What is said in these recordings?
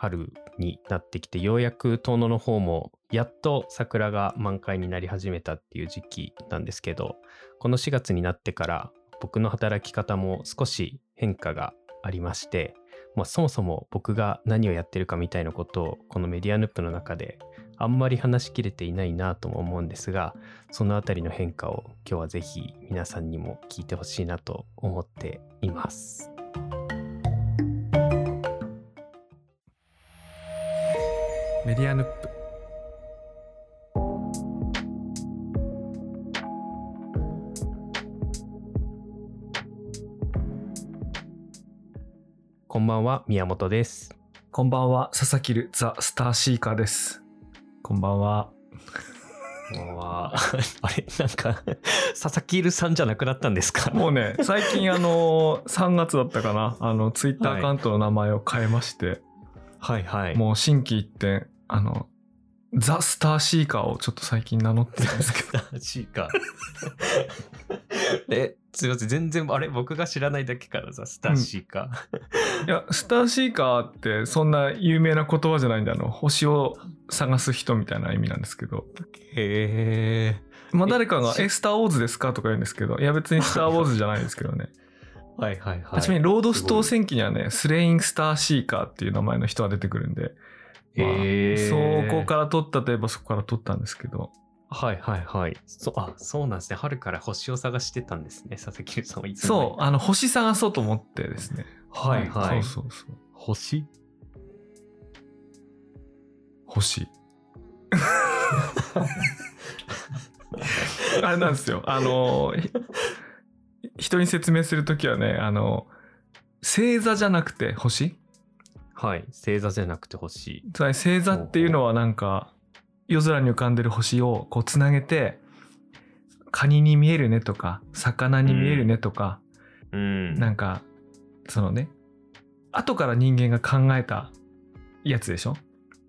春になってきてようやく遠野の方もやっと桜が満開になり始めたっていう時期なんですけどこの4月になってから僕の働き方も少し変化がありましてまあ、そもそも僕が何をやってるかみたいなことをこのメディアヌップの中であんまり話しきれていないなとも思うんですがそのあたりの変化を今日はぜひ皆さんにも聞いてほしいなと思っています。メディアヌップこんばんは、宮本です。こんばんは、佐々木るザ・スターシーカーです。こんばんは。あれなんか佐々木るさんじゃなくなったんですか？もうね、最近あの、3月だったかな、あの、ツイッターアカウントの名前を変えまして、はいはい。もう新規一点、あの、ザ・スターシーカーをちょっと最近名乗ってるんですけど。スターシーカー。え、すいません。全然、あれ？僕が知らないだけからさ、スターシーカー。うん、いや、スターシーカーってそんな有名な言葉じゃないんだ。あの、星を探す人みたいな意味なんですけど。へえ。まあ誰かが、え、スターウォーズですか？とか言うんですけど、いや別にスターウォーズじゃないですけどね。はいはいはい。ちなみにロードストー戦記にはね、スレインスターシーカーっていう名前の人が出てくるんで、まあ、そこから取ったといえばそこから取ったんですけど。はいはいはい。そあ、そうなんですね。春から星を探してたんですね。佐々木さんはいつそう、あの、星探そうと思ってですね。はいはい。そうそうそう。星？星。あれなんですよ。あの、人に説明するときはね、あの、星座じゃなくて星？はい。星座じゃなくて星。つまり星座っていうのはなんか、夜空に浮かんでる星をこうつなげて、カニに見えるねとか、魚に見えるねとか、うん、なんか、そのね、後から人間が考えたやつでしょ？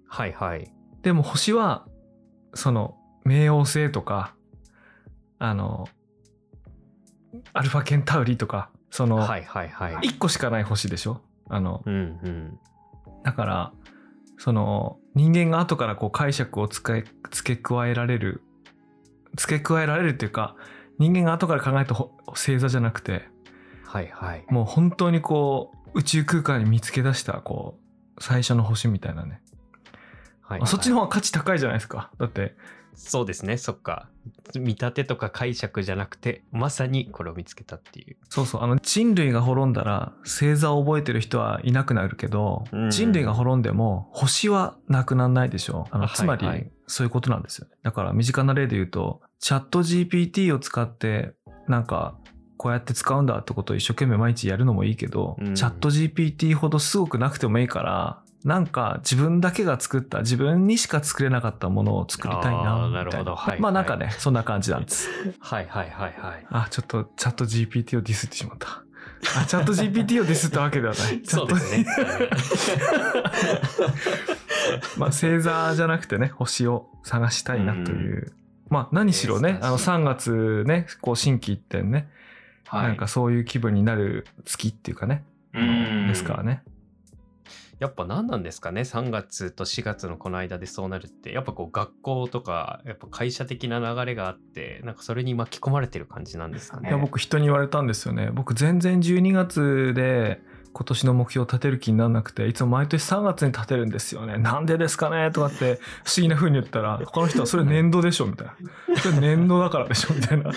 はいはい。でも星は、その、冥王星とか、あの、アルファケンタウリとか、その、はいはいはい。一個しかない星でしょ？あの、うんうん。だから、その人間が後からこう解釈を付け付け加えられる付け加えられるっていうか人間が後から考えた星座じゃなくて、はいはい、もう本当にこう宇宙空間に見つけ出したこう最初の星みたいなね、はい、はい、そっちの方が価値高いじゃないですか。だってそうですねそっか見立てとか解釈じゃなくてまさにこれを見つけたっていう。そうそう。あの人類が滅んだら星座を覚えてる人はいなくなるけど、うん、人類が滅んでも星はなくならないでしょ。あのつまりそういうことなんですよね、だから身近な例で言うとチャット GPT を使ってなんかこうやって使うんだってことを一生懸命毎日やるのもいいけど、うん、チャット GPT ほどすごくなくてもいいからなんか自分だけが作った自分にしか作れなかったものを作りたいなな。るほど、はい、まあなんかね、そんな感じなんです。はいはいはいはい。あちょっとチャット GPT をディスってしまった。あチャット GPT をディスったわけではない。そうですね。まあ星座じゃなくてね星を探したいなという、まあ何しろね、あの3月ねこう新規一点ね、はい、なんかそういう気分になる月っていうかね、ですからねやっぱ何なんですかね？3月と4月のこの間でそうなるって。やっぱこう学校とかやっぱ会社的な流れがあってなんかそれに巻き込まれてる感じなんですかね？いや僕人に言われたんですよね。僕全然12月で今年の目標を立てる気にならなくていつも毎年3月に立てるんですよね。なんでですかね？とかって不思議な風に言ったら他の人はそれ年度でしょみたいな。それ年度だからでしょみたいな。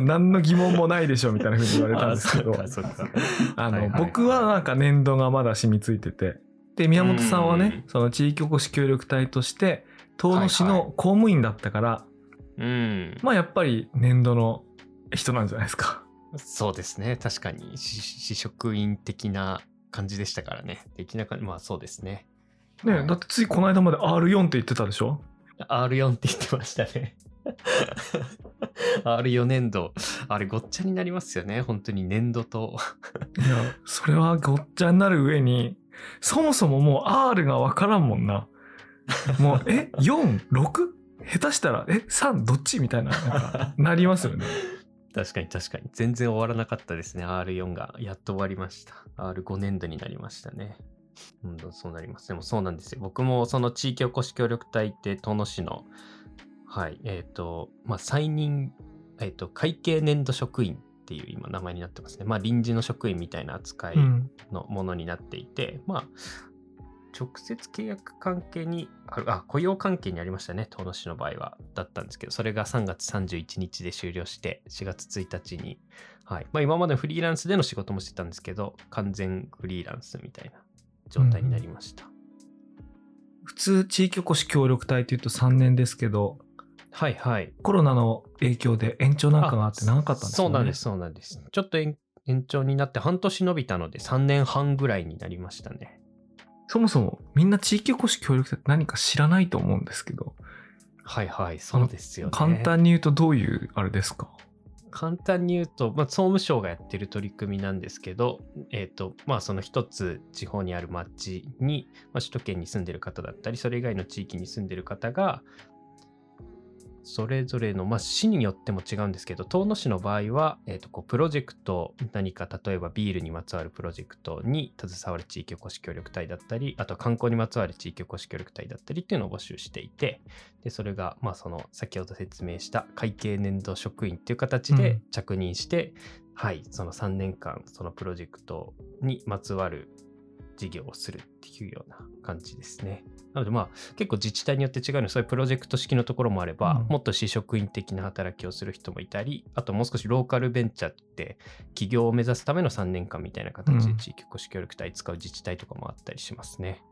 何の疑問もないでしょみたいな風に言われたんですけど。あの僕はなんか年度がまだ染みついててで、宮本さんはね、その地域おこし協力隊として、遠野市の公務員だったから、はいはい、うん、まあやっぱり年度の人なんじゃないですか。そうですね。確かに、市職員的な感じでしたからね。的な感じ、まあそうですね。ねだってついこの間まで R4 って言ってたでしょ ?R4 って言ってましたね。R4 年度。あれごっちゃになりますよね。本当に年度と。いや、それはごっちゃになる上に、そもそももう R がわからんもんな。もう、え ?4、6? 下手したら、え ?3 どっち？みたいな、な、なりますよね。確かに確かに。全然終わらなかったですね。R4 が。やっと終わりました。R5 年度になりましたね。うん、そうなります。でもそうなんですよ。僕もその地域おこし協力隊って遠野市の、はい、えっ、と、まあ、再任、えっ、と、会計年度職員っていう今名前になってますね。まあ、臨時の職員みたいな扱いうんのものになっていて、まあ、直接契約関係にある、あ、雇用関係にありましたね、遠野市の場合は、だったんですけど、それが3月31日で終了して、4月1日に、はい。まあ、今までフリーランスでの仕事もしてたんですけど、完全フリーランスみたいな状態になりました。普通地域おこし協力隊というと3年ですけどはいはい。コロナの影響で延長なんかがあって長かったんですよねそうなんです、そうなんです。ちょっと延延長になって半年伸びたので、3年半ぐらいになりましたね。そもそもみんな地域おこし協力隊って何か知らないと思うんですけどはいはい、そうですよね。簡単に言うとどういうあれですか？簡単に言うと、まあ、総務省がやってる取り組みなんですけど、えっ、と、まあ、その一つ地方にある町に、まあ、首都圏に住んでる方だったり、それ以外の地域に住んでる方が、それぞれの、まあ、市によっても違うんですけど、遠野市の場合は、えっ、と、こう、プロジェクト、何か、例えばビールにまつわるプロジェクトに携わる地域おこし協力隊だったり、あと観光にまつわる地域おこし協力隊だったりっていうのを募集していて、で、それが、まあ、その、先ほど説明した会計年度職員っていう形でうん着任して、はい、その3年間、そのプロジェクトにまつわる事業をするっていうような感じですね。なのでまあ結構自治体によって違うのでそういうプロジェクト式のところもあれば、うんもっと市職員的な働きをする人もいたりあともう少しローカルベンチャーって起業を目指すための3年間みたいな形うんで地域おこし協力隊使う自治体とかもあったりしますね。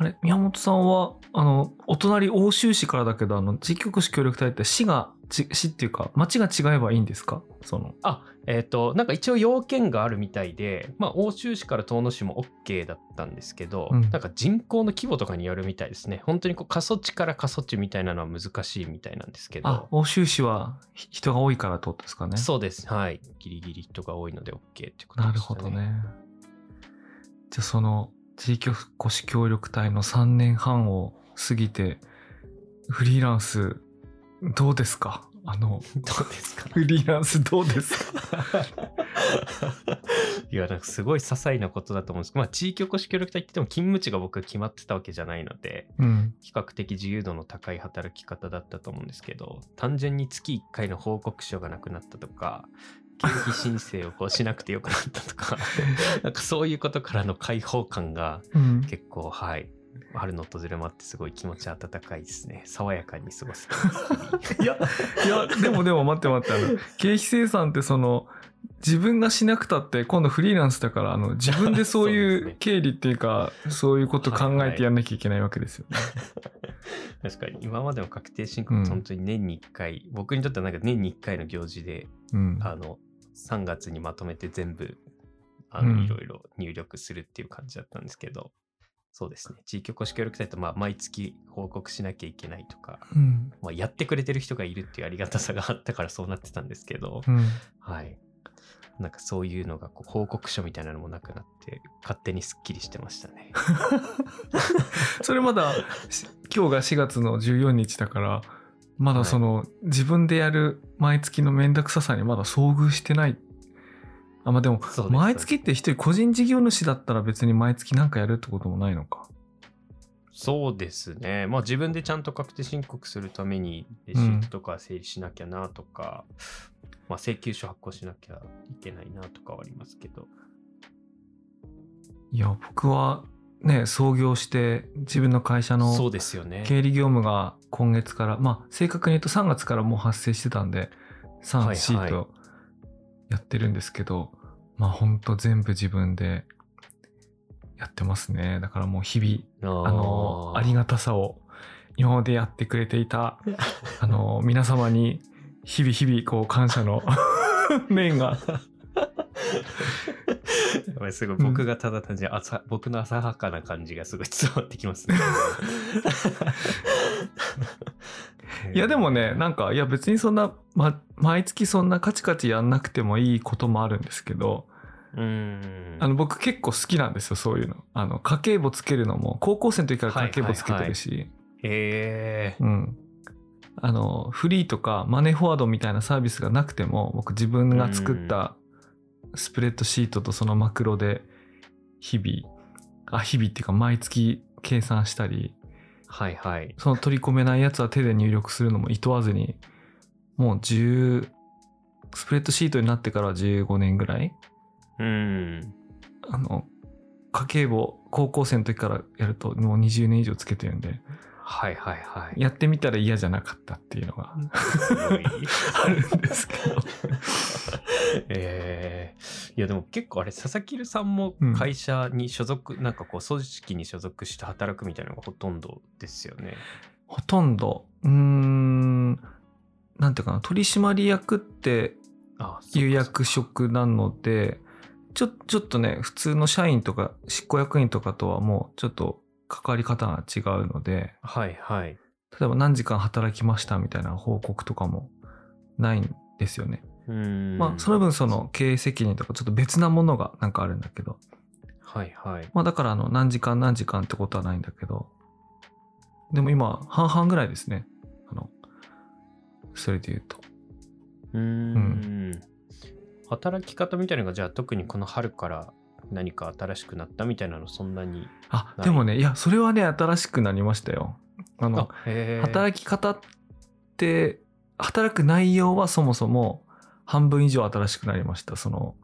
あれ宮本さんはあのお隣奥州市からだけどあの地域おこし協力隊って市がち市っていうか町が違えばいいんですか？そのあえっ、となんか一応要件があるみたいでまあ奥州市から遠野市も OK だったんですけど、うんなんか人口の規模とかによるみたいですね本当にこう過疎地から過疎地みたいなのは難しいみたいなんですけどあ奥州市はひ人が多いからってことですかね？そうです。はい。ギリギリ人が多いので OK っていうことなるでしたね。ほどね。じゃあその地域おこし協力隊の3年半を過ぎてフリーランスどうですか？あのどうですか？フリーランスどうですか？いや、なんかすごい些細なことだと思うんですけど、まあ、地域おこし協力隊って言っても勤務地が僕決まってたわけじゃないので、うん。比較的自由度の高い働き方だったと思うんですけど、単純に月1回の報告書がなくなったとか、経費申請をこうしなくてよくなったとか、なんかそういうことからの解放感がうん、結構、はい。春の訪れもあってすごい気持ち温かいですね。爽やかに過ごす。いやいやでもでも待って待ってあの経費生産ってその自分がしなくたって今度フリーランスだからあの自分でそう そういう経理っていうかそういうこと考えてやんなきゃいけないわけですよね。確かに今までの確定申うん告本当に年に1回、僕にとってはなんか年に1回の行事でうんあの3月にまとめて全部あうん。のいろいろ入力するっていう感じだったんですけど、そうですね。地域おこし協力隊とまあ毎月報告しなきゃいけないとか、うん。まあ、やってくれてる人がいるっていうありがたさがあったからそうなってたんですけど、うん。はい。なんかそういうのがこう報告書みたいなのもなくなって勝手にすっきりしてましたね。それまだし今日が4月の14日だからまだその、自分でやる毎月の面倒くささにまだ遭遇してないあまあでも毎月って一人個人事業主だったら別に毎月なんかやるってこともないのかそうですね。まあ自分でちゃんと確定申告するためにレシートとか整理しなきゃなとか、まあ請求書発行しなきゃいけないなとかはありますけど。いや僕はね創業して自分の会社の。経理業務が今月からまあ正確に言うと3月からもう発生してたんで3、はいはい。4とやってるんですけどまあほんと全部自分でやってますね。だからもう日々ああのありがたさを今までやってくれていたあの皆様に日々日々こう感謝の 念がやばいすごい。僕がただ単純に浅、僕の浅はかな感じがすごい伝わってきますね。いやでもねなんかいや別にそんな、ま、毎月そんなカチカチやんなくてもいいこともあるんですけどうーん。あの僕結構好きなんですよそういうの。あの家計簿つけるのも高校生の時から家計簿つけてるし、へえうん。あのフリーとかマネーフォワードみたいなサービスがなくても僕自分が作ったスプレッドシートとそのマクロで日々あ日々っていうか毎月計算したりはいはい。その取り込めないやつは手で入力するのも厭わずにもう10スプレッドシートになってから15年ぐらいうん。あの家計簿を高校生の時からやるともう20年以上つけてるんではいはいはい。やってみたら嫌じゃなかったっていうのがすごいあるんですけど。えー。いやでも結構あれ佐々木さんもうん。会社に所属、なんかこう組織に所属して働くみたいなのがほとんどですよね。ほとんど。うーん。なんていうかな。取締役ってあいう役職なのでちょちょっとね普通の社員とか執行役員とかとはもうちょっと関わり方が違うのではいはい。例えば何時間働きましたみたいな報告とかもないんですよね。うん。まあその分その経営責任とかちょっと別なものがなんかあるんだけどはいはい。まあだからあの何時間何時間ってことはないんだけどでも今半々ぐらいですねあのそれで言うとうーん。働き方みたいなのがじゃあ特にこの春から何か新しくなったみたいなのそんなに。あでもねいやそれはね新しくなりましたよ。あの働き方って働く内容はそもそも半分以上新しくなりました。その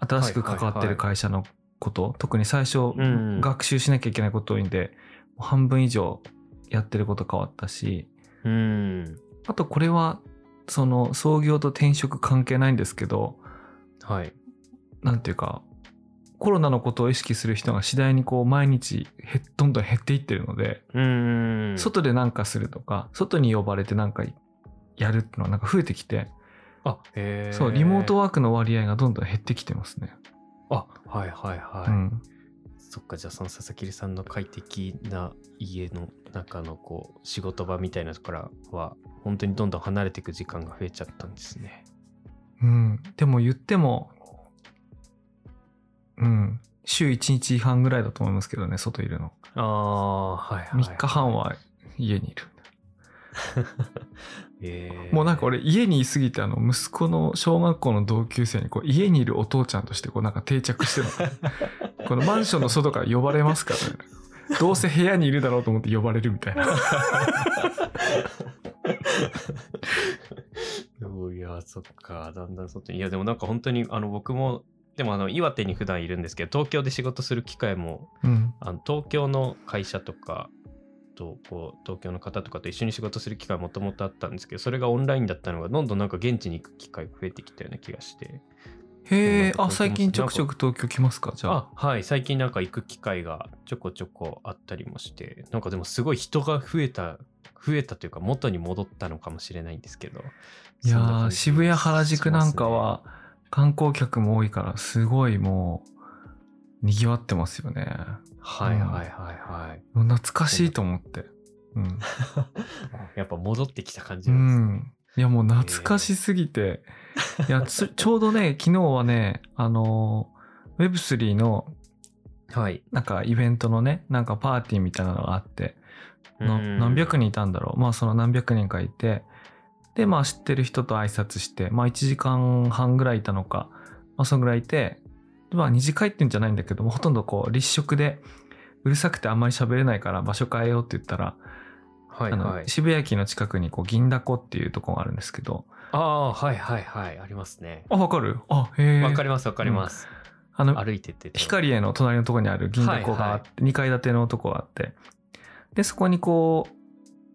新しく関わってる会社のこと、特に最初、うん。学習しなきゃいけないこと多いんで半分以上やってること変わったし。うん。あとこれはその創業と転職関係ないんですけどはい。なんていうかコロナのことを意識する人が次第にこう毎日へどんどん減っていってるので。外で何かするとか外に呼ばれて何かやるっていうのはなんか増えてきてあ、へーそうリモートワークの割合がどんどん減ってきてますね。あ、はいはいはい。うん、そっか、じゃあその佐々木さんの快適な家の中のこう仕事場みたいなところは本当にどんどん離れていく時間が増えちゃったんですね。うん、でも言っても、うん、週1日半ぐらいだと思いますけどね外いるの。ああ、はいはい、はい。3日半は家にいる。えーもうなんか俺家にいすぎてあの息子の小学校の同級生にこう家にいるお父ちゃんとしてこうなんか定着してるの このマンションの外から呼ばれますからねどうせ部屋にいるだろうと思って呼ばれるみたいな いや、そっか、だんだん外に。いや、でもなんか本当にあの僕も、でもあの岩手に普段いるんですけど、東京で仕事する機会もうん。あの東京の会社とかとこう東京の方とかと一緒に仕事する機会もともとあったんですけどそれがオンラインだったのがどんどんなんか現地に行く機会が増えてきたような気がして。へえあ最近ちょくちょく東京来ますか？じゃあ。あはい最近なんか行く機会がちょこちょこあったりもしてなんかでもすごい人が増えた増えたというか元に戻ったのかもしれないんですけどいや渋谷原宿なんかは観光客も多いからすごいもうにぎわってますよね。はいはいはいはい。懐かしいと思って。うん、やっぱ戻ってきた感じうなんですね、ん、いやもう懐かしすぎて、いやつ ちょうどね昨日はねあの Web3 のはい。なんかイベントのねなんかパーティーみたいなのがあって何百人いたんだろう。まあその何百人かいてでまあ知ってる人と挨拶してまあ1時間半ぐらいいたのかまあそのぐらいいてでまあ二次会ってんじゃないんだけどもほとんどこう立食でうるさくてあんまり喋れないから場所変えようって言ったら、あはいはい。の渋谷駅の近くにこう銀だこっていうとこがあるんですけど。ああはいはいはいありますね。あわかる？あへえ。わかりますわかります、あの歩いてって光栄の隣のところにある銀だこがあって、2階建てのとこがあって。でそこにこう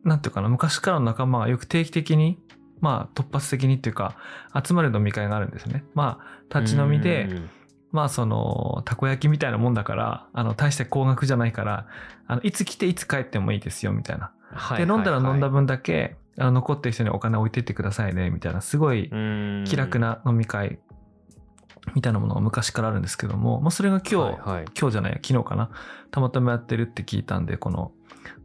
なんていうかな昔からの仲間がよく定期的にまあ突発的にっていうか集まる飲み会があるんですね。まあ立ち飲みでうんまあそのたこ焼きみたいなもんだからあの大して高額じゃないからあのいつ来ていつ帰ってもいいですよみたいな。はいで飲んだら飲んだ分分だけあの残ってる人にお金置いてってくださいねみたいなすごい気楽な飲み会みたいなものが昔からあるんですけども、まあ、それが今日、はいはい。今日じゃないや昨日かな。たまたまやってるって聞いたんでこの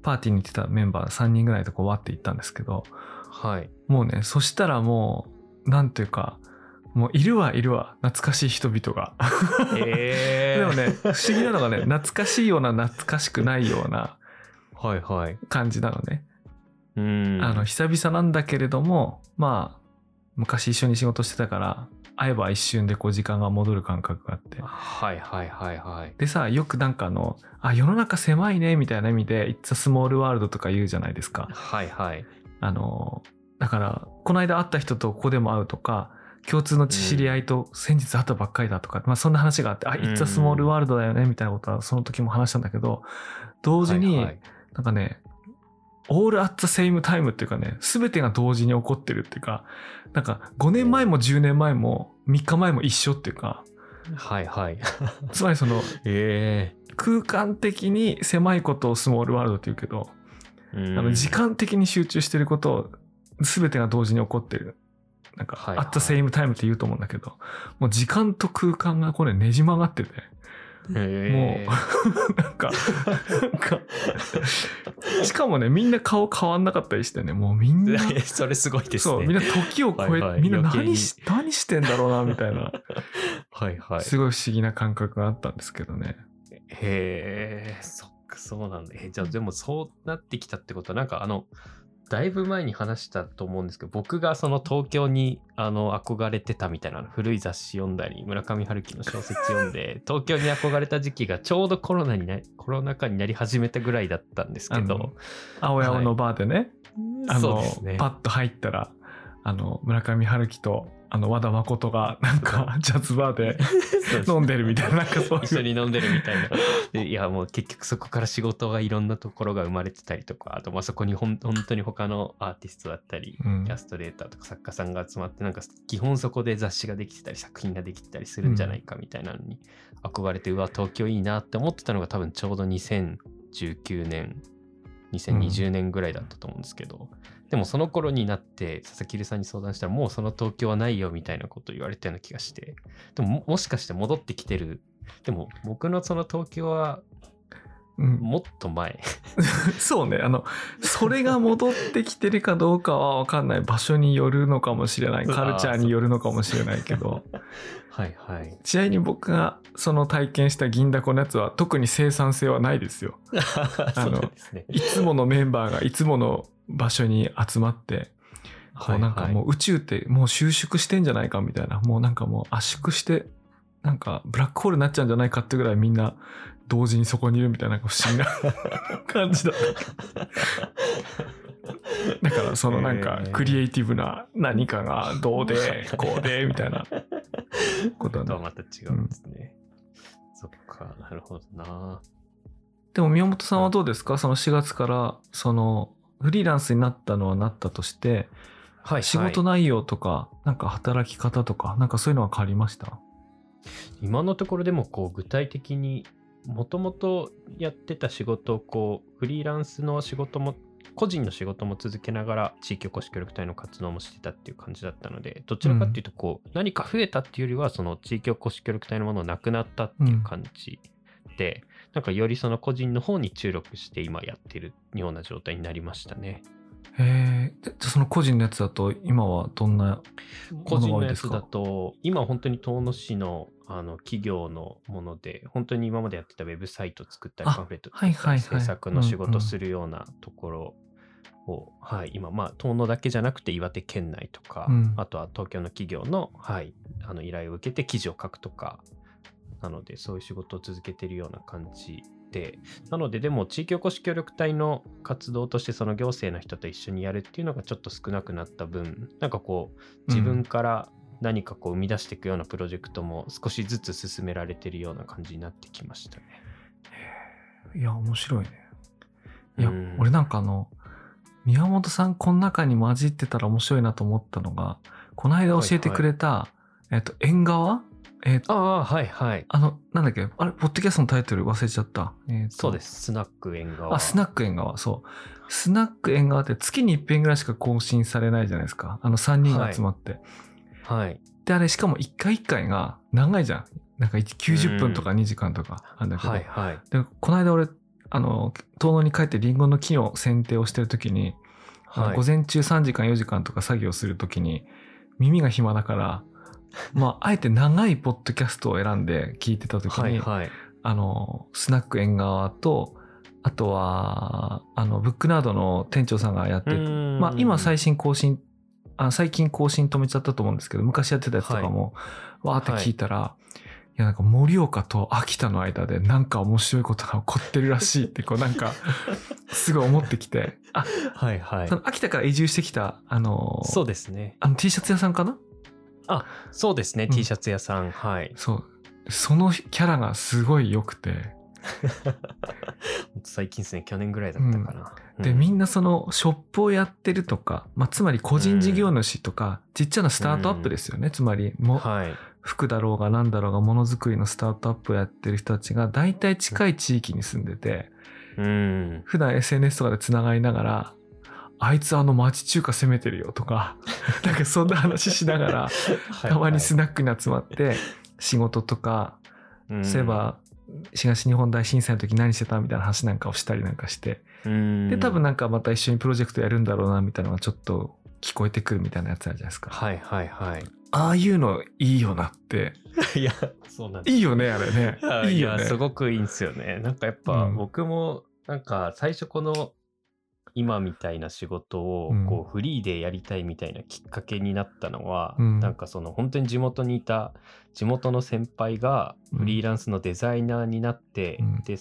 パーティーに行ってたメンバー3人ぐらいとこうわって行ったんですけどはい。もうねそしたらもうなんていうかもういるはいるわ懐かしい人々が。え でもね不思議なのがね懐かしいような懐かしくないようなはいはい。感じなのね、うん。あの久々なんだけれどもまあ昔一緒に仕事してたから会えば一瞬でこう時間が戻る感覚があってはいはいはいはい。でさよくなんかあのあ世の中狭いねみたいな意味で「It's a small world」とか言うじゃないですかはいはい。あのだからこの間会った人とここでも会うとか共通の知り合いと先日会ったばっかりだとか、まあそんな話があって、あ、ん It's a small world だよねみたいなことはその時も話したんだけど、同時に、はいはいなんかね、all at the same time っていうかね、すべてが同時に起こってるっていうか、なんか5年前も10年前も3日前も一緒っていうか、はいはい。つまりそのえ空間的に狭いことをスモールワールドって言うけど、えあの時間的に集中してることを全てが同時に起こってる。なんか、はいはい。at the same time って言うと思うんだけど、もう時間と空間がこれねじ曲がってて、えなんか、なんか、しかもね、みんな顔変わんなかったりしてね、もうみんな、ーそれすごいですね。そう、みんな時を超えて、はいはいみんな何し、何してんだろうな、みたいな、はいはい。すごい不思議な感覚があったんですけどね。へえ、そっか、そうなんだ。え、じゃあ、でもそうなってきたってことは、なんかあの、だいぶ前に話したと思うんですけど、僕がその東京にあの憧れてたみたいな古い雑誌読んだり、村上春樹の小説読んで、東京に憧れた時期がちょうどコロナになコロナ禍になり始めたぐらいだったんですけあのど、青山のバーでね、あのそうですね。パッと入ったら、あの、村上春樹と、あの、和田誠が、なんか、ジャズバーで飲んでるみたいな、なんかそう。一緒に飲んでるみたいな。でいやもう結局そこから仕事がいろんなところが生まれてたりとか、あとまあそこにほん本当に他のアーティストだったり、うんイラストレーターとか作家さんが集まって、なんか基本そこで雑誌ができてたり作品ができてたりするんじゃないかみたいなのに憧れて、うわ、東京いいなって思ってたのが多分ちょうど2019年、2020年ぐらいだったと思うんですけど、でもその頃になって佐々木留さんに相談したらもうその東京はないよみたいなことを言われたような気がしてでもももしかして戻ってきてるでも僕のその東京はうんもっと前 そうね、あの、それが戻ってきてるかどうかは分かんない。場所によるのかもしれない。カルチャーによるのかもしれないけど。はいはいちなみに僕がその体験した銀だこのやつは特に生産性はないですよ。そうなんですねいつものメンバーがいつもの場所に集まって、こうなんかもう宇宙ってもう収縮してんじゃないかみたいな、もうなんかもう圧縮して、なんかブラックホールになっちゃうんじゃないかってぐらいみんな同時にそこにいるみたいな不思議な 感じだった。だからそのなんかクリエイティブな何かがどうでこうでみたいな。こととはまた違うんですね、そっかなるほどな。でも宮本さんはどうですか？その4月からそのフリーランスになったのはなったとしてはい仕事内容とかなんか働き方とかなんかそういうのは変わりました？今のところでもこう具体的にもともとやってた仕事をこうフリーランスの仕事も個人の仕事も続けながら地域おこし協力隊の活動もしてたっていう感じだったのでどちらかっていうとこう、何か増えたっていうよりはその地域おこし協力隊のものなくなったっていう感じで、なんかよりその個人の方に注力して今やってるような状態になりましたね。へえじゃあその個人のやつだと今はどんな個人のやつだと、今本当に遠野市のあの企業のもので、本当に今までやってたウェブサイト作ったり、あパンフレット作ったり、制作の仕事するようなところを、はい、今、まあ、遠野だけじゃなくて岩手県内とか、うん。あとは東京の企業の,、はい、あの依頼を受けて記事を書くとか、なので、そういう仕事を続けてるような感じで、なので、でも、地域おこし協力隊の活動として、その行政の人と一緒にやるっていうのがちょっと少なくなった分、なんかこう、自分から何かこう生み出していくようなプロジェクトも少しずつ進められてるような感じになってきましたね。いや面白いね。いや、うん。俺なんかあの宮本さんこの中に混じってたら面白いなと思ったのがこの間教えてくれた、えっと縁側えっとああ、はいはい。あのなんだっけ？あれ？ポッドキャストのタイトル？忘れちゃった、えっと。そうです。スナック縁側。あスナック縁側。そう。スナック縁側って月に一遍ぐらいしか更新されないじゃないですか。あの3人が集まって、はい。であれしかも1回1回が長いじゃん。なんか90分とか2時間とかあんだけど、はいはい。でこの間俺あの遠野に帰ってリンゴの木の剪定をしてる時に、はい。午前中3時間4時間とか作業する時に耳が暇だからまああえて長いポッドキャストを選んで聞いてた時に、はいはい。あのスナック縁側とあとはあのブックナードの店長さんがやってるまあ、今最新更新あの最近更新止めちゃったと思うんですけど、昔やってたやつとかも、わーって聞いたら、いやなんか盛岡と秋田の間でなんか面白いことが起こってるらしいってこうなんか すごい思ってきてあはいはいそ。の秋田から移住してきたあのそうですね。あの T シャツ屋さんかなそうですね、うん T シャツ屋さん。はい。そうそのキャラがすごい良くて 最近ですね、去年ぐらいだったかな。で、うんみんなそのショップをやってるとか、まあ、つまり個人事業主とか、ちっちゃなスタートアップですよね。つまりも、はい。服だろうが何だろうがものづくりのスタートアップをやってる人たちが大体近い地域に住んでて、うん。普段 SNS とかでつながりながら、あいつあの町中華攻めてるよとか、なんかそんな話しながら、たまにスナックに集まって仕事とか、うんそういえば東日本大震災の時何してたみたいな話なんかをしたりなんかして、うんで多分なんかまた一緒にプロジェクトやるんだろうなみたいなのがちょっと聞こえてくるみたいなやつあるじゃないですか。はいはいはい。ああいうのいいよなって。いや、そうなんですいいよね、あれね。いいよね。やすごくいいんですよね。なんかやっぱうん僕もなんか最初この今みたいな仕事をうん。こうフリーでやりたいみたいなきっかけになったのは、うん。なんかその本当に地元にいた地元の先輩がフリーランスのデザイナーになって、うん。で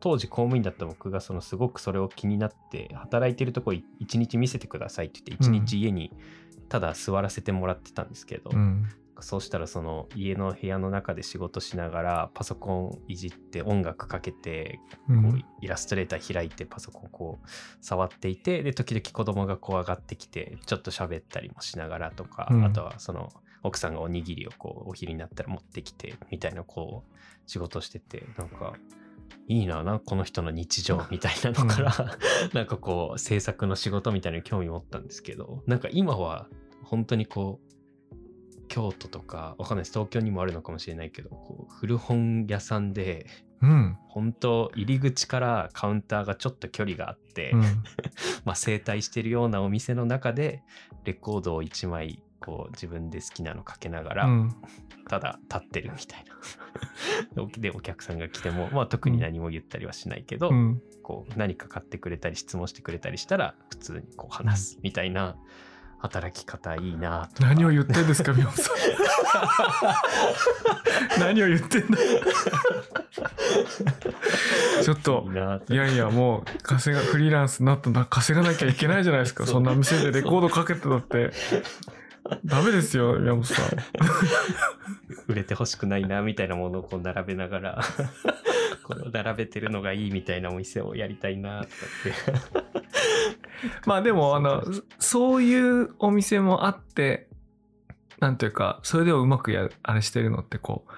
当時公務員だった僕がそのすごくそれを気になって働いてるとこ一日見せてくださいって言って一日家にただ座らせてもらってたんですけど、うん。そうしたらその家の部屋の中で仕事しながらパソコンいじって音楽かけてこうイラストレーター開いてパソコンこう触っていてで時々子供がこう上がってきてちょっと喋ったりもしながらとか、うん。あとはその奥さんがおにぎりをこうお昼になったら持ってきてみたいなこう仕事しててなんかいいななこの人の日常みたいなのから、なんかこう制作の仕事みたいなのに興味持ったんですけどなんか今は本当にこう京都とかわかんないです東京にもあるのかもしれないけどこう古本屋さんでうん。本当入り口からカウンターがちょっと距離があって、うん。まあ整体してるようなお店の中でレコードを1枚こう自分で好きなのかけながら、うん。ただ立ってるみたいな でお客さんが来ても、まあ、特に何も言ったりはしないけど、うん。こう何か買ってくれたり質問してくれたりしたら普通にこう話すみたいな働き方いいな何を言ってんですか、宮本さん。何を言ってんだ。ちょっといやいや、もう、稼が、フリーランスになったんだ、稼がなきゃいけないじゃないですか。そんな店でレコードかけてたって。ダメですよ、宮本さん。売れてほしくないなみたいなものをこう並べながらこれを並べてるのがいいみたいなお店をやりたいなとかってまあ でも、あの、そういうお店もあって、なんていうか、それでもうまくや、あれしてるのって、こう、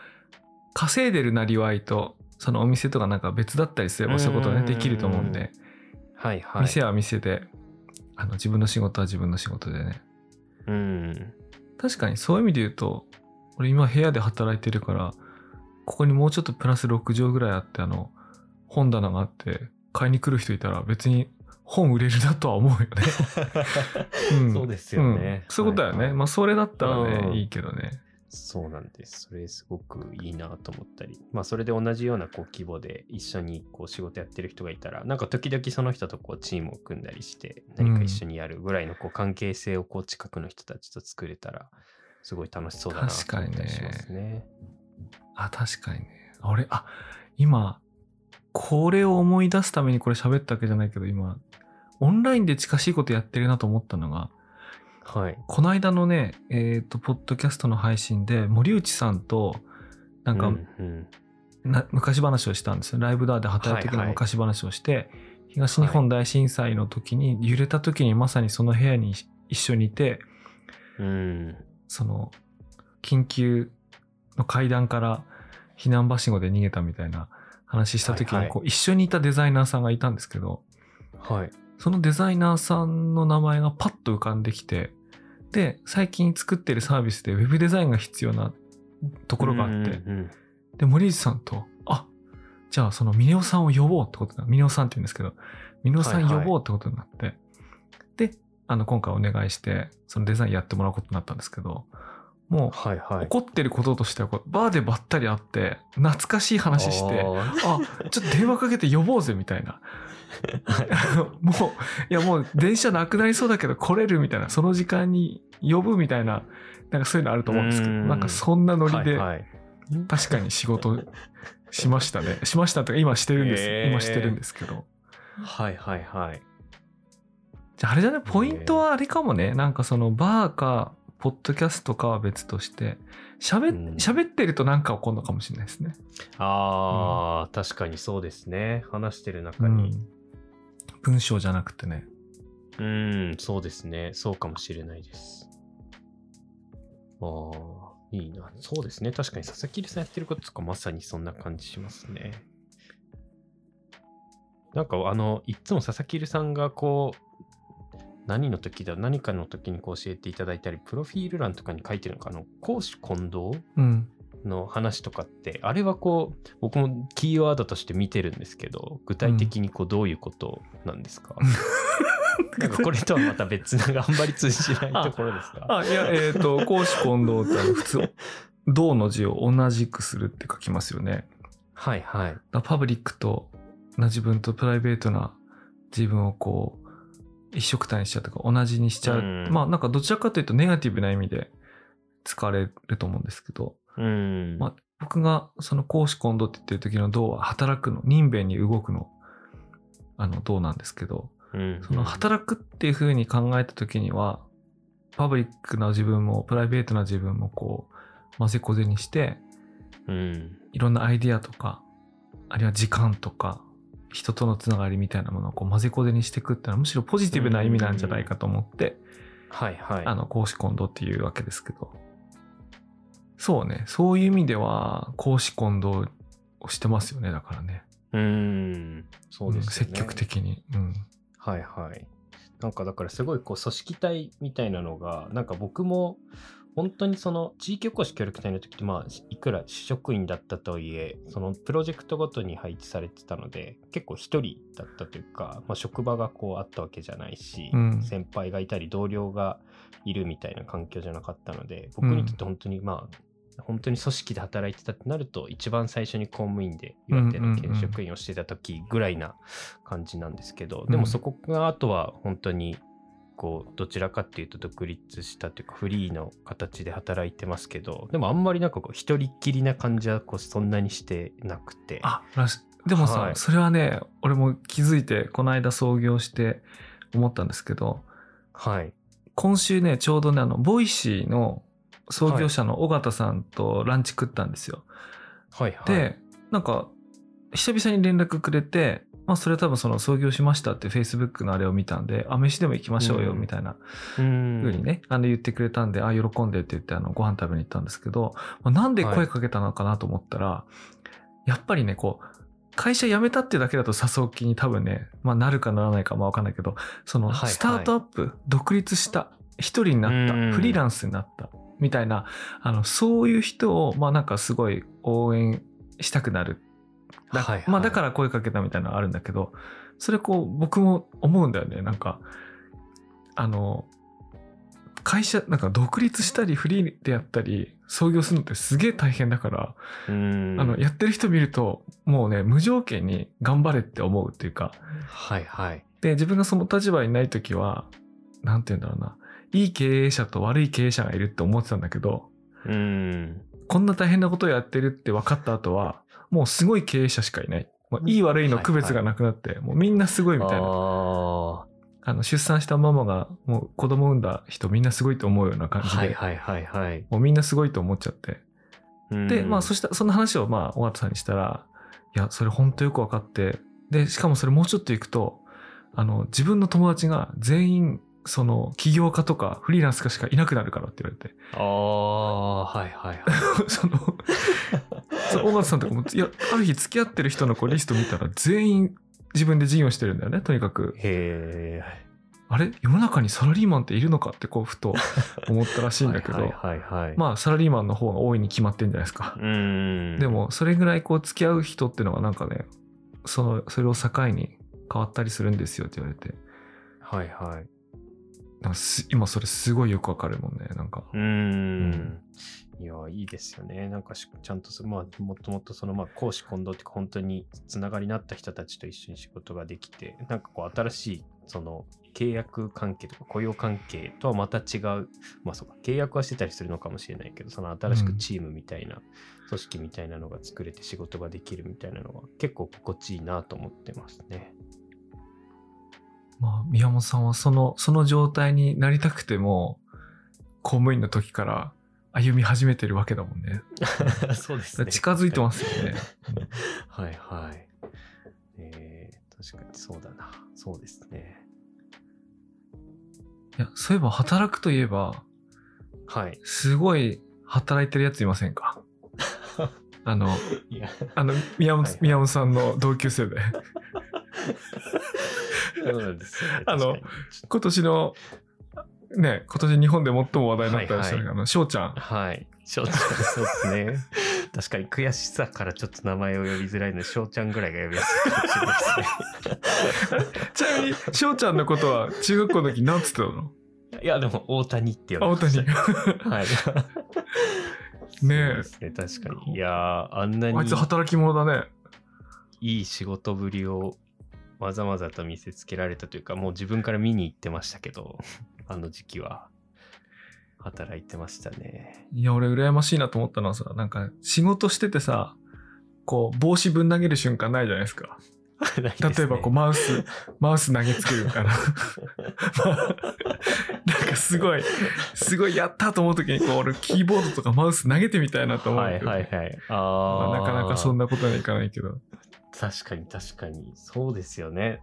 稼いでるなりわいと、そのお店とかなんか別だったりすればそういうことね、うんできると思うんで、はいはい。店は店で、あの、自分の仕事は自分の仕事でね。うん。確かにそういう意味で言うと、俺今部屋で働いてるから、ここにもうちょっとプラス6畳ぐらいあって、あの、本棚があって、買いに来る人いたら別に本売れるなとは思うよね。うんそうですよね、うんそういうことだよね。はいはいまあそれだったらね、うんいいけどね。そうなんですそれすごくいいなと思ったりまあそれで同じようなこう規模で一緒にこう仕事やってる人がいたらなんか時々その人とこうチームを組んだりして何か一緒にやるぐらいのこう関係性をこう近くの人たちと作れたらすごい楽しそうだなと思ったりしますね。あ、確かにね。俺、あ、今、これを思い出すためにこれ喋ったわけじゃないけど、今、オンラインで近しいことやってるなと思ったのが、はい。この間のね、えっ、と、ポッドキャストの配信で、森内さんと、なんか、うんうんな昔話をしたんですよ。ライブダーで働いてる時はいはいの昔話をして、東日本大震災の時に、揺れた時にまさにその部屋に一緒にいて、うんその、緊急の階段から避難はしごで逃げたみたいな話した時に、こう、一緒にいたデザイナーさんがいたんですけど、はい。そのデザイナーさんの名前がパッと浮かんできて、で、最近作ってるサービスでウェブデザインが必要なところがあって、で、森内さんと、あ、じゃあそのミネオさんを呼ぼうってことだ。ミネオさんって言うんですけど、ミネオさん呼ぼうってことになって、で、あの、今回お願いして、そのデザインやってもらうことになったんですけど、もう、はいはい。起こってることとしてはバーでばったり会って、懐かしい話して、あちょっと電話かけて呼ぼうぜみたいな。もういやもう電車なくなりそうだけど来れるみたいなその時間に呼ぶみたいななんかそういうのあると思うんですけどうん。なんかそんなノリではいはい。確かに仕事しましたね。しましたとか今してるんです、へー。今してるんですけど。はいはいはい。じゃああれじゃねポイントはあれかもね。なんかそのバーかポッドキャストかは別として喋うん喋ってるとなんか起こるのかもしれないですね、ああ、確かにそうですね。話してる中うんに。文章じゃなくてねうん、そうですね。そうかもしれないです。ああ、いいな。そうですね。確かに佐々木さんやってることとかまさにそんな感じしますね。なんかあの、いっつも佐々木さんがこう、何の時だ何かの時にこう教えていただいたり、プロフィール欄とかに書いてるのか、あの、公私混同うん。の話とかって、あれはこう、僕もキーワードとして見てるんですけど、具体的にこうどういうことなんですか、なんかこれとはまた別な頑張り通じないところですか？あいやえっ、と公私混同って普通同の字を同じくするって書きますよね。はいはい。パブリックとな自分とプライベートな自分をこう一緒くたにしちゃうとか同じにしちゃう、うん。まあなんかどちらかというとネガティブな意味で使われると思うんですけど。うん。まあ僕がその公私混同って言ってる時の動は働くの人弁に動くのあの動なんですけど。うん。その働くっていう風に考えた時にはパブリックな自分もプライベートな自分もこう混ぜこぜにしてうん。いろんなアイディアとかあるいは時間とか人とのつながりみたいなものをこう混ぜこぜにしていくっていうのはむしろポジティブな意味なんじゃないかと思って、はいはい。あの公私混同っていうわけですけどそうねそういう意味では公私混同をしてますよねだからねうん。そうですよね。ん積極的に、うん、はいはい。なんかだからすごいこう組織体みたいなのが、なんか僕も本当にその地域おこし協力隊の時ってまあいくら主職員だったとはいえ、そのプロジェクトごとに配置されてたので、結構一人だったというか、まあ、職場がこうあったわけじゃないし、うん。先輩がいたり同僚がいるみたいな環境じゃなかったので、僕にとって本当にまあ、本当に組織で働いてたってなると一番最初に公務員で岩手の県職員をしてた時ぐらいな感じなんですけど、うん。でもそこがあとは本当にこうどちらかっていうと独立したというかフリーの形で働いてますけどでもあんまりなんかこう一人っきりな感じはこうそんなにしてなくて。あでもさ、はい。それはね俺も気づいてこの間創業して思ったんですけどはい。今週ねちょうどねあの Voicy の創業者の緒方さんとランチ食ったんですよ。はいはい。でなんか久々に連絡くれて、まあ、それは多分その創業しましたってフェイスブックのあれを見たんで「あ飯でも行きましょうよ」うん。みたいなうん。風にね、あの言ってくれたんで「あ喜んで」って言ってあのご飯食べに行ったんですけど、まあ、なんで声かけたのかなと思ったら、やっぱりねこう会社辞めたっていうだけだと誘う気に多分ね、まあ、なるかならないかまあ分かんないけどそのはいはい。スタートアップ、独立した一人になったうん。フリーランスになったみたいなあのそういう人をまあなんかすごい応援したくなるだ,、はいはい。まあ、だから声かけたみたいなのあるんだけどそれこう僕も思うんだよね。なんかあの会社なんか独立したりフリーでやったり創業するのってすげえ大変だから、うん。あのやってる人見るともうね無条件に頑張れって思うっていうか。はいはい。で自分がその立場にない時はなんて言うんだろうな。いい経営者と悪い経営者がいるって思ってたんだけどうん。こんな大変なことをやってるって分かった後はもうすごい経営者しかいない。もういい悪いの区別がなくなって、もうみんなすごいみたいな。ああの出産したママがもう子供産んだ人みんなすごいと思うような感ーじで、はいはいはいはいもうみんなすごいと思っちゃって。で、まあそししたその話をまあ尾形さんにしたら、いや、それ本当よく分かって、で、しかもそれもうちょっと行くと、あの、自分の友達が全員、その起業家とかフリーランスかしかいなくなるからって言われて、ああはいはいはい。その、尾形さんとかも、いや、ある日付き合ってる人のこうリスト見たら全員自分で事業してるんだよね、とにかく。へえあれ？世の中にサラリーマンっているのかってこうふと思ったらしいんだけど、はいはいはいはい。まあサラリーマンの方が多いに決まってんじゃないですか。うん。でもそれぐらいこう付き合う人っていうのがなんかね、そのそれを境に変わったりするんですよって言われて、はいはいなんかす今それすごいよくわかるもんね、なんか。うーん。いや、いいですよね。なんかしちゃんとそ、まあ、もっともっとその、まあ、公私混同って本当につながりになった人たちと一緒に仕事ができて、なんかこう、新しい、その、契約関係とか雇用関係とはまた違う、まあそうか、契約はしてたりするのかもしれないけど、その新しくチームみたいな、組織みたいなのが作れて仕事ができるみたいなのは、結構心地いいなと思ってますね。まあ、宮本さんはその、その状態になりたくても、公務員の時から歩み始めてるわけだもんね。そうですね。近づいてますよね。はいはい。えー、確かにそうだな。そうですね。いや、そういえば働くといえば、はい。すごい働いてるやついませんか？あの、あの、宮本、はいはい宮本さんの同級生で、そうなんですよね。あの今年の、ね、今年日本で最も話題になった人はいはいあの、翔ちゃん。はい。翔ちゃん、そうですね。確かに悔しさからちょっと名前を呼びづらいので、翔ちゃんぐらいが呼びやすいかもしれないですね。ちなみに、翔ちゃんのことは中学校の時何つってたの？いや、でも、大谷って呼んでまし谷。た。はい。ねえね、確かに。いやー、あんなにあいつ働き者だね。いい仕事ぶりをわざわざと見せつけられたというか、もう自分から見に行ってましたけど、あの時期は。働いてましたね。いや、俺羨ましいなと思ったのはさ、なんか仕事しててさ、こう、帽子ぶん投げる瞬間ないじゃないですか。例えばこう、マウス、マウス投げつけるみたいな。んかすごい、すごいやったと思う時に、こう、俺キーボードとかマウス投げてみたいなと思うはいけど。はいはい。あまあなかなかそんな。なことにはいかないけど。確かに確かに。そうですよね。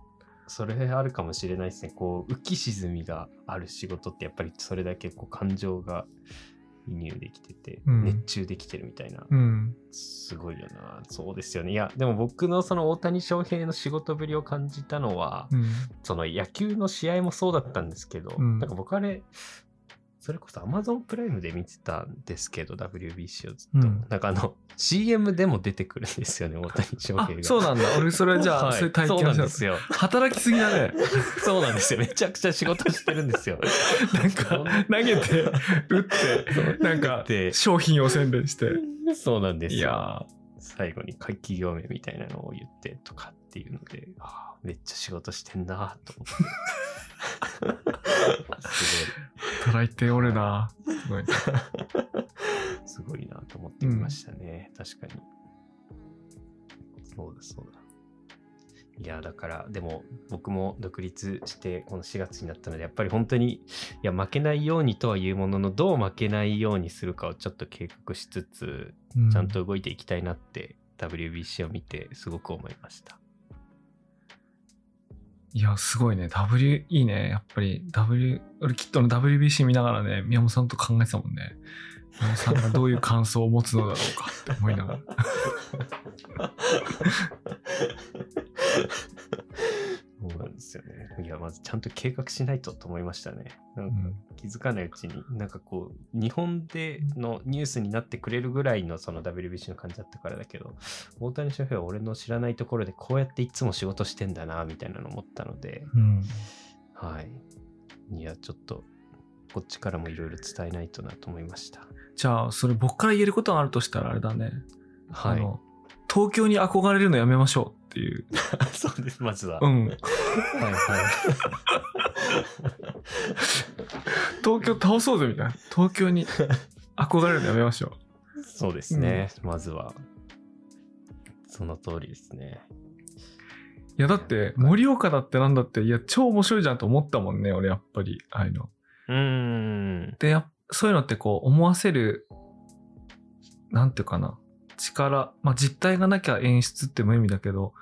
それあるかもしれないですね。こう、浮き沈みがある仕事ってやっぱりそれだけこう感情が移入できてて、うん熱中できてるみたいな。うん。すごいよな。そうですよね。いや、でも僕のその大谷翔平の仕事ぶりを感じたのは、うん。その野球の試合もそうだったんですけど、うんなんか僕あれ、それこそ Amazon プライムで見てたんですけど、WBC をずっと。うんなんかあの、CM でも出てくるんですよね、大谷翔あ平、が。そうなんだ。俺それじゃあ、はいそういう体験なんですよ。働きすぎだね。そうなんですよ。めちゃくちゃ仕事してるんですよ。なんか、投げて、打って、なんかで、商品を宣伝して。そうなんですいよ。や最後に会企業名みたいなのを言ってとかっていうので、あーめっちゃ仕事してんなと思って。すー、働いておるな。すごい。ごい、すごいなと思ってみましたね。確かに。そうだそうだ。いや、だから、でも僕も独立してこの4月になったので、やっぱり本当に、いや、負けないようにとは言うものの、どう負けないようにするかをちょっと計画しつつ、うちゃんと動いていきたいなって、WBC を見てすごく思いました。いや、すごいね。W、いいね。やっぱり W、俺きっとの WBC 見ながらね、宮本さんと考えてたもんね。宮本さんがどういう感想を持つのだろうかって思いながら。そうなんですよね。いや、まずちゃんと計画しないとと思いましたね。なんかうん気づかないうちに、なんかこう、日本でのニュースになってくれるぐらいのその WBC の感じだったからだけど、大谷翔平は俺の知らないところでこうやっていつも仕事してんだな、みたいなの思ったので、うん。はい。いや、ちょっと、こっちからもいろいろ伝えないとなと思いました。じゃあ、それ僕から言えることがあるとしたらあれだね。はい。東京に憧れるのやめましょうっていう。そうです、まずは。はいうん。はい。東京倒そうぜみたいな。東京に憧れるのやめましょそうですね、まずは。その通りですね。う。いや、だって、盛岡だってなんだって、いや、超面白いじゃんと思ったもんね、俺、やっぱり。ああいうの。うーん。で、そういうのってこう、思わせる、なんていうかな。力、まあ実体がなきゃ演出って無意味だけど、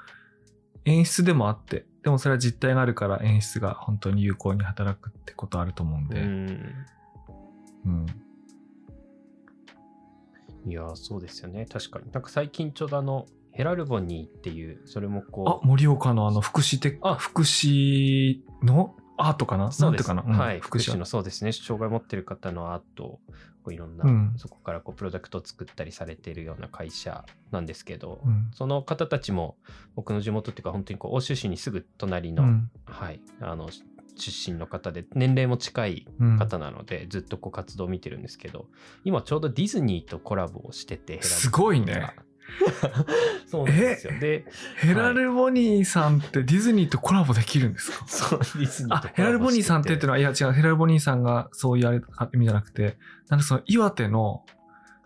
演出でもあって、でもそれは実体があるから演出が本当に有効に働くってことあると思うんうで。ん。うん。いやー、そうですよね。確かに。なんか最近ちょうどあの、ヘラルボニーっていう、それもあこ、う、盛岡のあの、福祉テあ福祉のアートかな？そうですかな、うんはい。福福祉祉のそうですね。障害を持ってる方のアートをこういろんな、うんそこからこうプロダクトを作ったりされているような会社なんですけど、うん。その方たちも僕の地元っていうか本当にこう欧州市にすぐ隣の、うん。はい、あの出身の方で年齢も近いうん方なので、ずっとこう活動を見てるんですけど今ちょうどディズニーとコラボをしててすごいね。そうなんですよ。でヘラルボニーさんってディズニーとコラボできるんですか？そうディズニーあとヘラルボニーさんってってのはいや違うヘラルボニーさんがそういうあれあ意味じゃなくてなんでその岩手の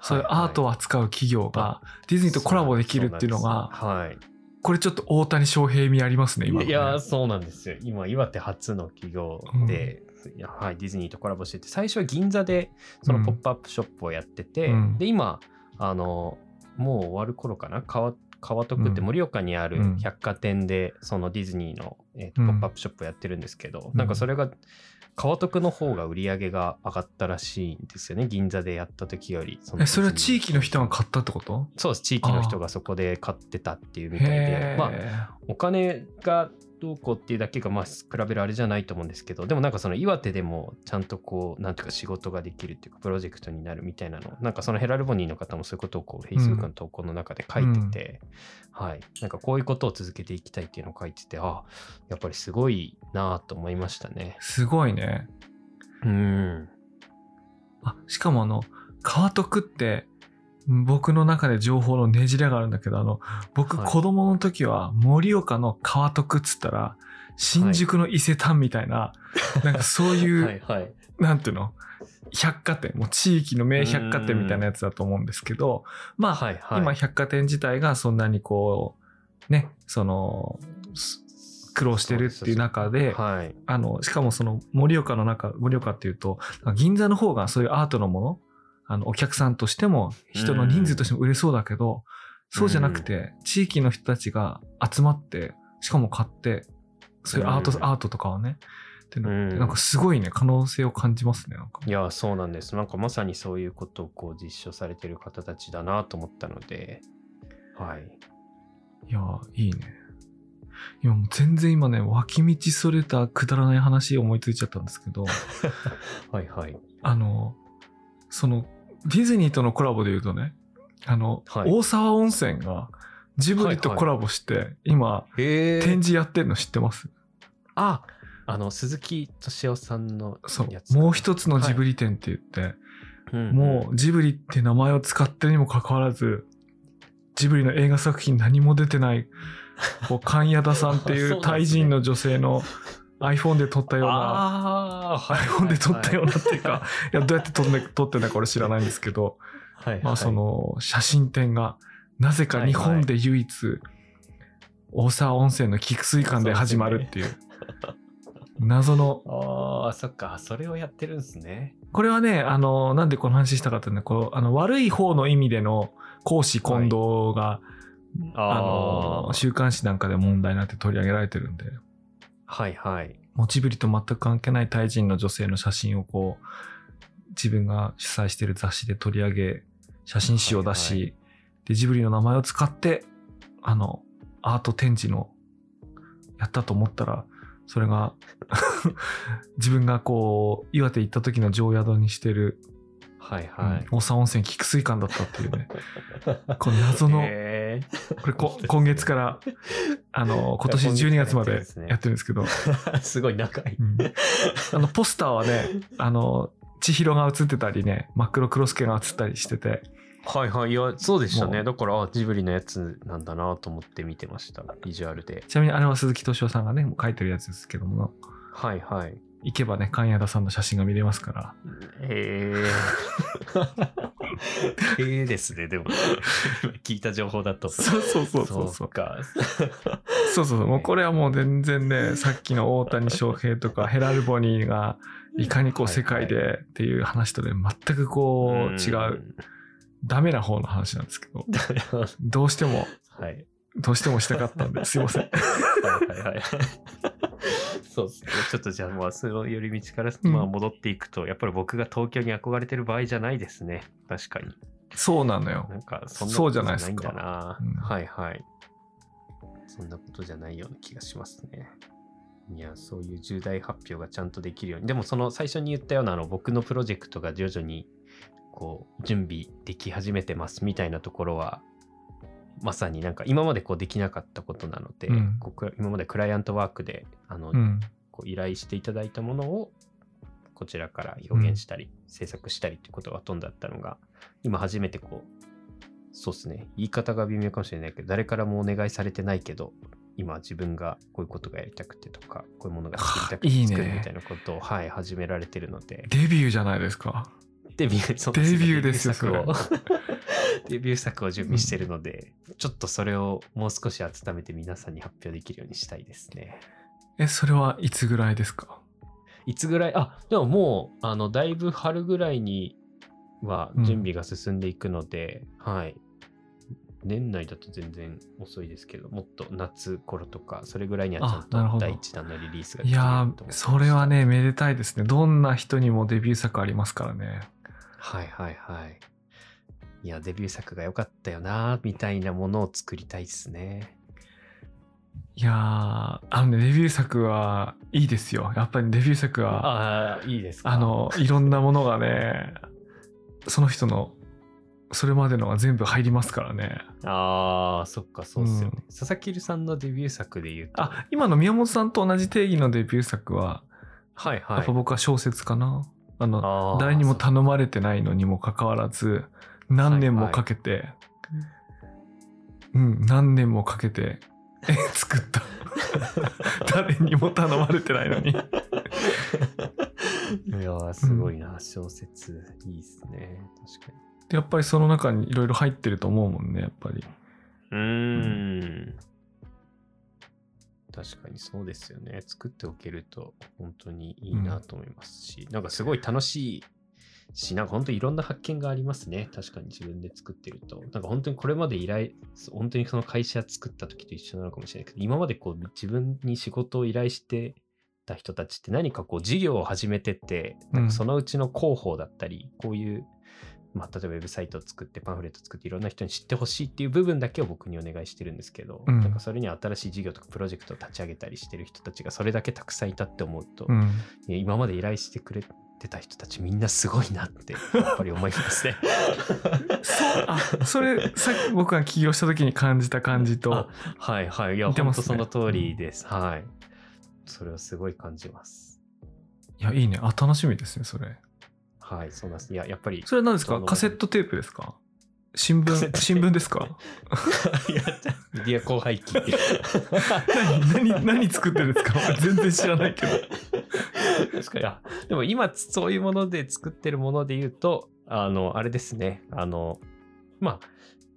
そういうアートを扱う企業がディズニーとコラボできるっていうのがそうなんです。これちょっと大谷翔平味ありますね今のね。はいいやーそうなんですよ。今岩手初の企業で、いやはい、ディズニーとコラボしてて最初は銀座でそのポップアップショップをやってて、うん。で今あのもう終わる頃かな？川川徳ってうん。盛岡にあるうん。百貨店でそのディズニーの、えーとうん。ポップアップショップをやってるんですけど、うん。なんかそれが川徳の方が売り上げが上がったらしいんですよね。銀座でやった時よりそのえそれは地域の人が買ったってこと？そうです。地域の人がそこで買ってたっていうみたいで。へまあえお金がどうこうっていうだけがまあ比べるあれじゃないと思うんですけどでもなんかその岩手でもちゃんとこうなんていうか仕事ができるっていうかプロジェクトになるみたいなのなんかそのヘラルボニーの方もそういうことをこう Facebook の投稿の中で書いてて、はい。なんかこういうことを続けていきたいっていうのを書いててあやっぱりすごいなと思いましたね。すごいね。うん。あしかもあの川徳って僕の中で情報のねじれがあるんだけどあの僕はい。子供の時は盛岡の川徳っつったら新宿の伊勢丹みたいな、なんかそういう、はいはい。なんていうの？百貨店。もう地域の名百貨店みたいなやつだと思うんですけどまあ、はいはい。今百貨店自体がそんなにこうねそのす苦労してるっていう中ではい。あのしかもその盛岡の中盛岡っていうと銀座の方がそういうアートのものあのお客さんとしても人の人数としても売れそうだけど、そうじゃなくて地域の人たちが集まってしかも買ってそういうアート、うんアートとかをねってのってうん。なんかすごいね可能性を感じますねなんか。いやそうなんです。なんかまさにそういうことをこう実証されてる方たちだなと思ったので。はい。いやいいね。今もう全然今ね脇道それたくだらない話思いついちゃったんですけど。はいはい。あのそのディズニーとのコラボで言うとねあの、はい。大沢温泉がジブリとコラボして、今へ展示やってるの知ってます？ああの鈴木敏夫さんのそう。もう一つのジブリ展って言って、うんもうジブリって名前を使ってるにもかかわらずジブリの映画作品何も出てないこう 神谷田さんっていそうタイ人の女性の iPhone で撮ったような iPhone で撮ったようなっていうか、いやどうやって撮ってんだか俺知らないんですけど、はいはい。まあその写真展がなぜか日本で唯一大沢温泉の菊水館で始まるっていう謎の。ああそっかそれをやってるんですね。これはねあのなんでこの話したかっていうのはこうあの悪い方の意味での公私混同が、あの週刊誌なんかで問題になって取り上げられてるんではいはい。モチブリと全く関係ないタイ人の女性の写真をこう自分が主催してる雑誌で取り上げ写真誌を出し、はいはでジブリの名前を使ってあのアート展示のやったと思ったらそれが 自分がこう岩手行った時の常宿にしてる、はいはい、うん。大沢温泉菊水館だったっていうね。この謎の、へこれこ今月からあの今年12月までやってるんですけど、ー すごい長い、うん。あのポスターはねあの千尋が写ってたりね真っ黒クロスケが写ったりしてて。はいはい。いやそうでしたもう。ねだからあジブリのやつなんだなと思って見てました。ビジュアルで。ちなみにあれは鈴木敏夫さんがね書いてるやつですけども。はいはい行けばね神谷田さんの写真が見れますから。へえへえですねでも。聞いた情報だと。そうそうそうそうそう。か。そうそうそう。もうこれはもう全然ねさっきの大谷翔平とかヘラルボニーがいかにこう世界でっていう話とで全くこう違うダメな方の話なんですけど。どうしても。はい。どうしてもしたかったんですいません。はいはいはい。そうですね。ちょっとじゃあ、まあ、その寄り道から、うんまあ、戻っていくと、やっぱり僕が東京に憧れてる場合じゃないですね。確かに。そうなのよなんか、そんなことじゃないんだな。うんはいはい。そんなことじゃないような気がしますね。いや、そういう重大発表がちゃんとできるように。でも、その最初に言ったような、あの、僕のプロジェクトが徐々に、こう、準備でき始めてますみたいなところは、まさになんか今までこうできなかったことなので、うん。こう今までクライアントワークであの、うん。こう依頼していただいたものをこちらから表現したり、制作したりっていうことがほとんどだったのが、今初めてこう、そうですね、言い方が微妙かもしれないけど、誰からもお願いされてないけど、今自分がこういうことがやりたくてとか、こういうものが作りたくていいね。作るみたいなことを、はい、始められてるので、デビューじゃないですか。デビュー、そうデビューですよデビュー作をデビュー作を準備してるので、ちょっとそれをもう少し温めて皆さんに発表できるようにしたいですね。え、それはいつぐらいですか？いつぐらい、あ、でももう、あの、だいぶ春ぐらいには準備が進んでいくので、はい。年内だと全然遅いですけど、もっと夏頃とか、それぐらいにはちゃんと第一弾のリリースがいやそれはね、めでたいですね。どんな人にもデビュー作ありますからね。はいはいはい。いや、デビュー作が良かったよな、みたいなものを作りたいですね。いやー、あのね、デビュー作はいいですよ。やっぱりデビュー作は、ああ、いいですか？あ、の、いろんなものがね、その人の、それまでのが全部入りますからね。ああ、そっか、そうっすよね。うん佐々木さんのデビュー作で言うと、あ、今の宮本さんと同じ定義のデビュー作は、はいはいやっぱ。僕は小説かな。あの、あー誰にも頼まれてないのにもかかわらず、何年もかけて、うん、何年もかけて、え作った。誰にも頼まれてないのに。いやー、すごいな、小説。いいっすね。確かに。やっぱりその中にいろいろ入ってると思うもんね、やっぱり。うーん。確かにそうですよね。作っておけると本当にいいなと思いますし、なんかすごい楽しいし、なんか本当にいろんな発見がありますね。確かに自分で作ってると。なんか本当にこれまで依頼、本当にその会社作った時と一緒なのかもしれないけど、今までこう自分に仕事を依頼してた人たちって何かこう事業を始めてって、なんかそのうちの広報だったり、こういうまあ、例えばウェブサイトを作ってパンフレットを作っていろんな人に知ってほしいっていう部分だけを僕にお願いしてるんですけど、うんなんかそれには新しい事業とかプロジェクトを立ち上げたりしてる人たちがそれだけたくさんいたって思うと、うん。今まで依頼してくれてた人たちみんなすごいなってやっぱり思いますね。そう、あ、それ、さっき僕が起業した時に感じた感じとあ、はいはい。いや、ね当その通りです。はい。それはすごい感じます。いや、いいね。あ、楽しみですね、それ。はい、そうなんです。いや、やっぱり。それは何ですか？カセットテープですか？新聞、新聞ですか？いやメディア広廃棄。何、何、何作ってるんですか？俺全然知らないけど。確かに。あでも今、そういうもので作ってるもので言うと、あの、あれですね。あの、まあ、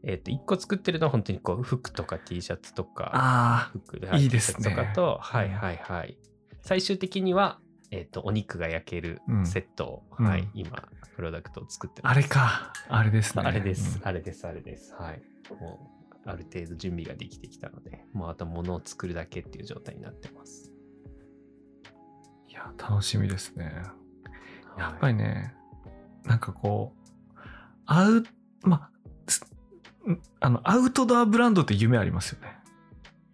えっ、と、一個作ってるのは本当にこう、服とか T シャツとか、あ服でいいですねとかと、はいはいはい。最終的には、えっ、と、お肉が焼けるうんセットを、うんはい、今、プロダクトを作ってあ、あれ。か。あれですね。あれです、うんあれです、あれです。はい。もう、ある程度準備ができてきたので、もうあと物を作るだけっていう状態になってます。いや、楽しみですね。やっぱり、りね、なんかこう、アウ、まあ、の、アウトドアブランドって夢ありますよね。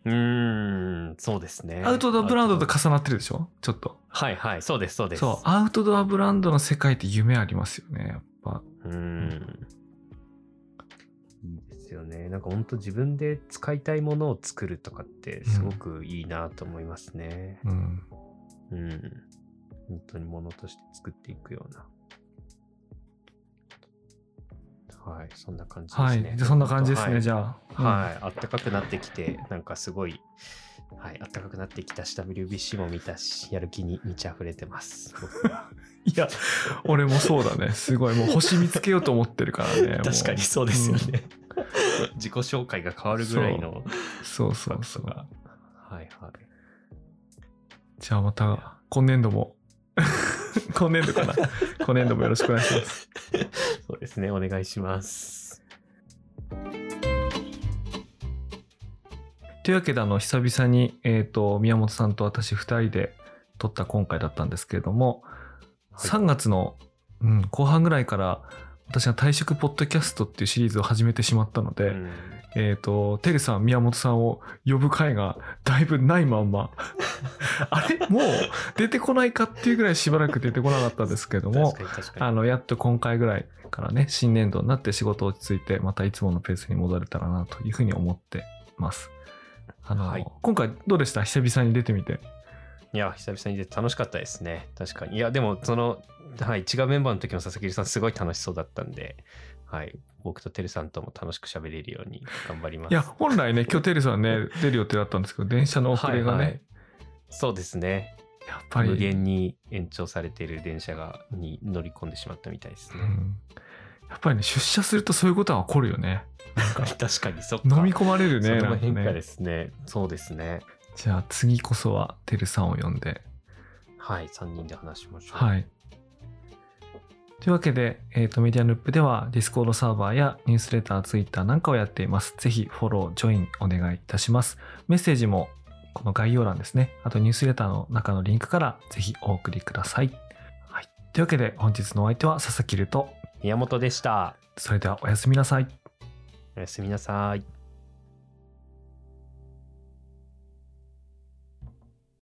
うーん、そうですね。アウトドアブランドとか。重なってるでしょ？ちょっと。はいはい、そうです、そうです。そう、アウトドアブランドの世界って夢ありますよね、やっぱ。うーん。いいですよね。なんか本当自分で使いたいものを作るとかってすごくいいなと思いますね。うん。うん。本当にものとして作っていくような。はい、そんな感じですね。はい。そんな感じですね、はいじゃあ。はい、あったかくなってきて、なんかすごい、はい、あったかくなってきたし、WBC も見たし、やる気に満ち溢れてます。いや、俺もそうだね。すごい。もう星見つけようと思ってるからね。も確かにそうですよね。自己紹介が変わるぐらいのうんそうそうそう。が。はいはい。じゃあまた、今年度も、今年度かな。今年度もよろしくお願いします。そうですね、お願いします。というわけで、あの、久々に、えっ、と、宮本さんと私二人で撮った今回だったんですけれども、はい3月の、うん、後半ぐらいから、私が退職ポッドキャストっていうシリーズを始めてしまったので、うんえっ、と、テルさん、宮本さんを呼ぶ回がだいぶないまんま、あれ？もう出てこないかっていうぐらいしばらく出てこなかったんですけども。あの、やっと今回ぐらいからね、新年度になって仕事落ち着いて、またいつものペースに戻れたらなというふうに思ってます。あの、はい今回どうでした？久々に出てみて。いや、久々に出て楽しかったですね。確かに。いや、でも、その、はい、違うメンバーの時の佐々木さん、すごい楽しそうだったんで、はい、僕とてるさんとも楽しく喋れるように頑張ります。いや、本来ね、今日テレさんね、出る予定だったんですけど、電車の遅れがね、はいはいそうですね。やっぱり。無限に延長されている電車がに乗り込んでしまったみたいですね。うんやっぱりね、出社するとそういうことは起こるよね。確かに、そっか。飲み込まれるね。それもなんか変化でねすね。そうですね。じゃあ次こそはてるさんを呼んで。はい、3人で話しましょう。はい。というわけで、えっ、と、メディアヌップでは、 Discord サーバーやニュースレター、ツイッターなんかをやっています。ぜひ、フォロー、ジョインお願いいたします。メッセージも、この概要欄ですね。あと、ニュースレターの中のリンクから、ぜひお送りください。はい。というわけで、本日のお相手は佐々木ると、宮本でした。それではおやすみなさい。おやすみなさい。